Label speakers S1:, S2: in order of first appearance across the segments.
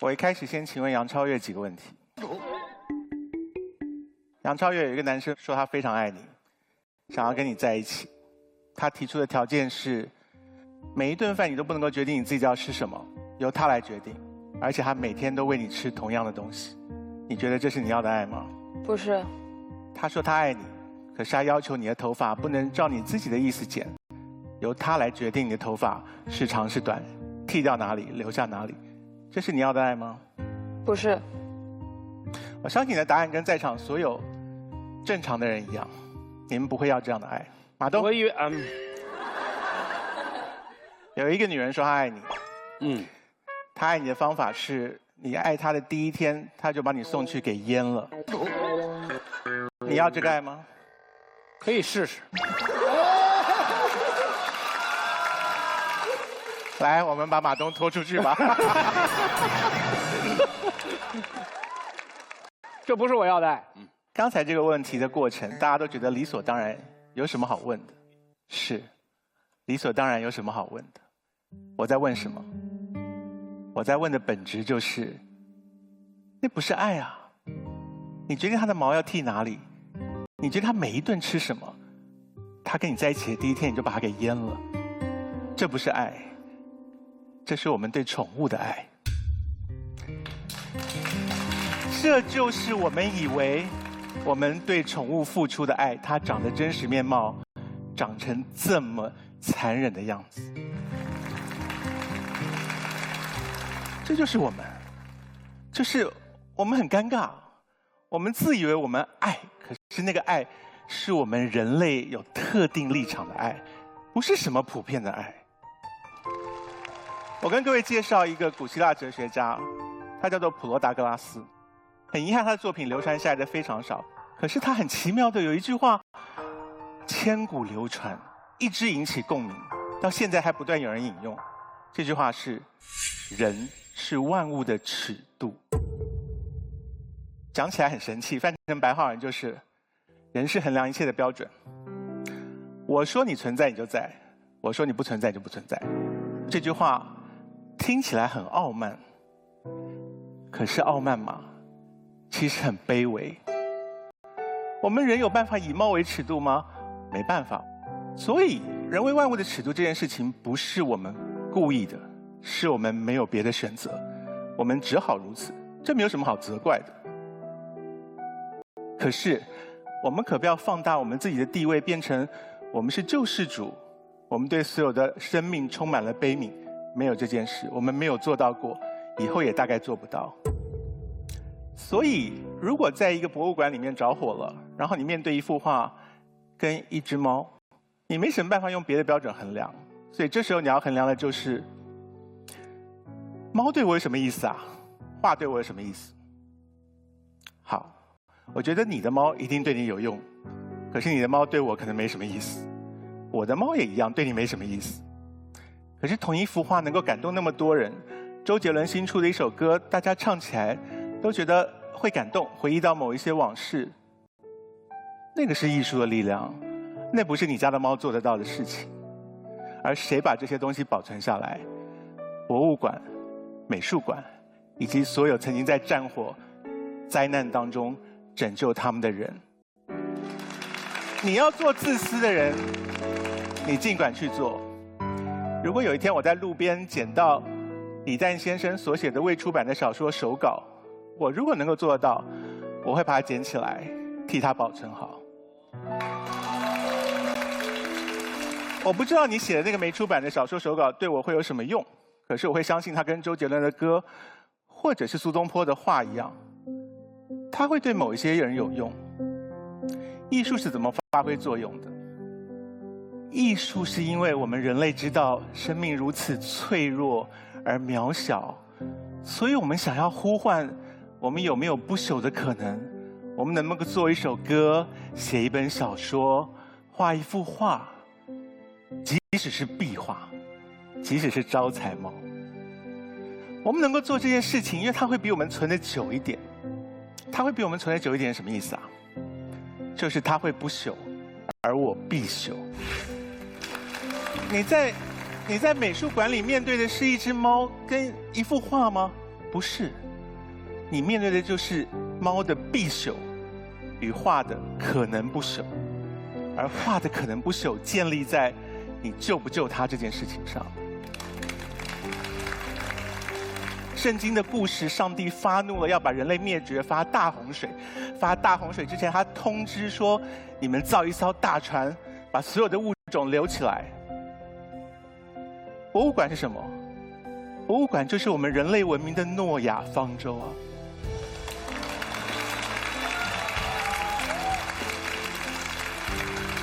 S1: 我一开始先请问杨超越几个问题。杨超越有一个男生说他非常爱你，想要跟你在一起。他提出的条件是，每一顿饭你都不能够决定你自己要吃什么，由他来决定，而且他每天都喂你吃同样的东西。你觉得这是你要的爱吗？
S2: 不是，
S1: 他说他爱你，可是他要求你的头发不能照你自己的意思剪，由他来决定你的头发是长是短，剃掉哪里留下哪里。这是你要的爱吗？
S2: 不是，
S1: 我相信你的答案跟在场所有正常的人一样，你们不会要这样的爱。马东
S3: 我，以为嗯
S1: 有一个女人说她爱你，
S3: 嗯，
S1: 她爱你的方法是你爱她的第一天，她就把你送去给阉了。你要这个爱吗？
S3: 可以试试。
S1: 来，我们把马东拖出去吧。
S3: 这不是我要的爱。
S1: 刚才这个问题的过程，大家都觉得理所当然，有什么好问的？是，理所当然有什么好问的？我在问什么？我在问的本质就是，那不是爱啊！你决定他的毛要剃哪里？你觉得他每一顿吃什么？他跟你在一起的第一天你就把他给阉了，这不是爱，这是我们对宠物的爱。这就是我们以为我们对宠物付出的爱，它长的真实面貌，长成这么残忍的样子。这就是我们，就是我们很尴尬，我们自以为我们爱，可是那个爱是我们人类有特定立场的爱，不是什么普遍的爱。我跟各位介绍一个古希腊哲学家，他叫做普罗达格拉斯。很遗憾，他的作品流传下来的非常少。可是他很奇妙的有一句话，千古流传，一直引起共鸣，到现在还不断有人引用。这句话是：人是万物的尺度。讲起来很神奇，翻成白话文就是：人是衡量一切的标准。我说你存在，你就在；我说你不存在，你就不存在。这句话听起来很傲慢，可是傲慢吗？其实很卑微。我们人有办法以猫为尺度吗？没办法。所以，人为万物的尺度这件事情不是我们故意的，是我们没有别的选择，我们只好如此，这没有什么好责怪的。可是，我们可不要放大我们自己的地位，变成我们是救世主，我们对所有的生命充满了悲悯。没有这件事，我们没有做到过，以后也大概做不到。所以，如果在一个博物馆里面着火了，然后你面对一幅画跟一只猫，你没什么办法用别的标准衡量，所以这时候你要衡量的就是：猫对我有什么意思啊？画对我有什么意思？好，我觉得你的猫一定对你有用，可是你的猫对我可能没什么意思，我的猫也一样对你没什么意思。可是同一幅画能够感动那么多人，周杰伦新出的一首歌，大家唱起来。都觉得会感动，回忆到某一些往事，那个是艺术的力量，那不是你家的猫做得到的事情。而谁把这些东西保存下来？博物馆、美术馆，以及所有曾经在战火、灾难当中拯救他们的人。你要做自私的人，你尽管去做。如果有一天我在路边捡到李诞先生所写的未出版的小说手稿，我如果能够做得到，我会把它捡起来，替他保存好。我不知道你写的那个没出版的小说手稿对我会有什么用，可是我会相信它跟周杰伦的歌，或者是苏东坡的话一样，它会对某一些人有用。艺术是怎么发挥作用的？艺术是因为我们人类知道生命如此脆弱而渺小，所以我们想要呼唤。我们有没有不朽的可能？我们能不能做一首歌、写一本小说、画一幅画？即使是壁画，即使是招财猫，我们能够做这件事情，因为它会比我们存的久一点。它会比我们存的久一点，什么意思啊？就是它会不朽，而我必朽。你在你在美术馆里面对的是一只猫跟一幅画吗？不是，你面对的就是猫的必朽与画的可能不朽，而画的可能不朽建立在你救不救它这件事情上。圣经的故事，上帝发怒了，要把人类灭绝，发大洪水。发大洪水之前，他通知说：“你们造一艘大船，把所有的物种留起来。”博物馆是什么？博物馆就是我们人类文明的诺亚方舟啊！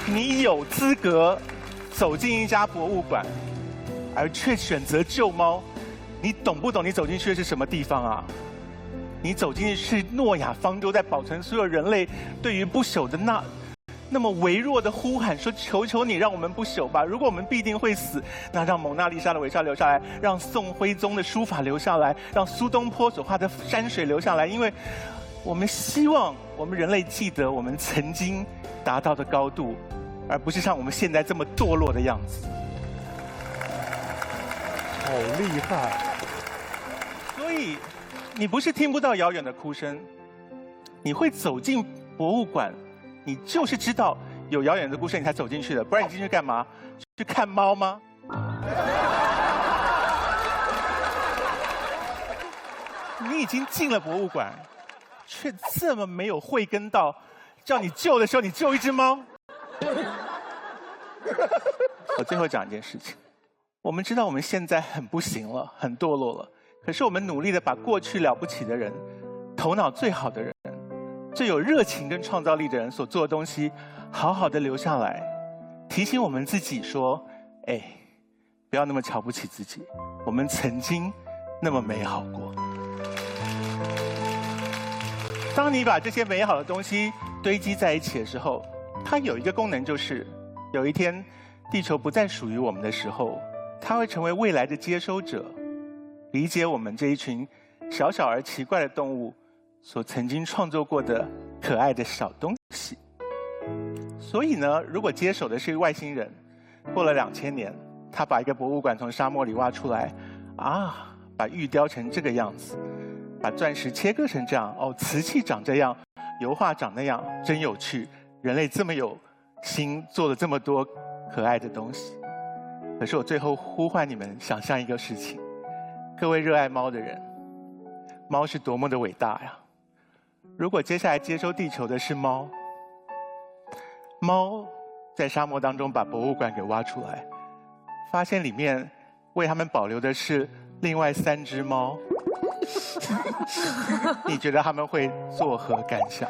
S1: 你有资格走进一家博物馆，而却选择救猫。你懂不懂？你走进去的是什么地方啊？你走进去是诺亚方舟，在保存所有人类对于不朽的那那么微弱的呼喊，说：“求求你，让我们不朽吧！如果我们必定会死，那让蒙娜丽莎的微笑留下来，让宋徽宗的书法留下来，让苏东坡所画的山水留下来，因为我们希望我们人类记得我们曾经达到的高度，而不是像我们现在这么堕落的样子。”
S2: 好厉害！
S1: 所以，你不是听不到遥远的哭声，你会走进博物馆，你就是知道有遥远的故事，你才走进去的。不然你进去干嘛？去看猫吗？你已经进了博物馆，却这么没有慧根到，叫你救的时候你救一只猫。我最后讲一件事情，我们知道我们现在很不行了，很堕落了。可是我们努力的把过去了不起的人、头脑最好的人、最有热情跟创造力的人所做的东西，好好的留下来，提醒我们自己说：“哎，不要那么瞧不起自己，我们曾经那么美好过。”当你把这些美好的东西堆积在一起的时候，它有一个功能，就是有一天地球不再属于我们的时候，它会成为未来的接收者。理解我们这一群小小而奇怪的动物所曾经创作过的可爱的小东西。所以呢，如果接手的是外星人，过了两千年，他把一个博物馆从沙漠里挖出来，啊，把玉雕成这个样子，把钻石切割成这样，哦，瓷器长这样，油画长那样，真有趣。人类这么有心，做了这么多可爱的东西。可是我最后呼唤你们想象一个事情。各位热爱猫的人，猫是多么的伟大呀！如果接下来接收地球的是猫，猫在沙漠当中把博物馆给挖出来，发现里面为他们保留的是另外三只猫，你觉得他们会作何感想？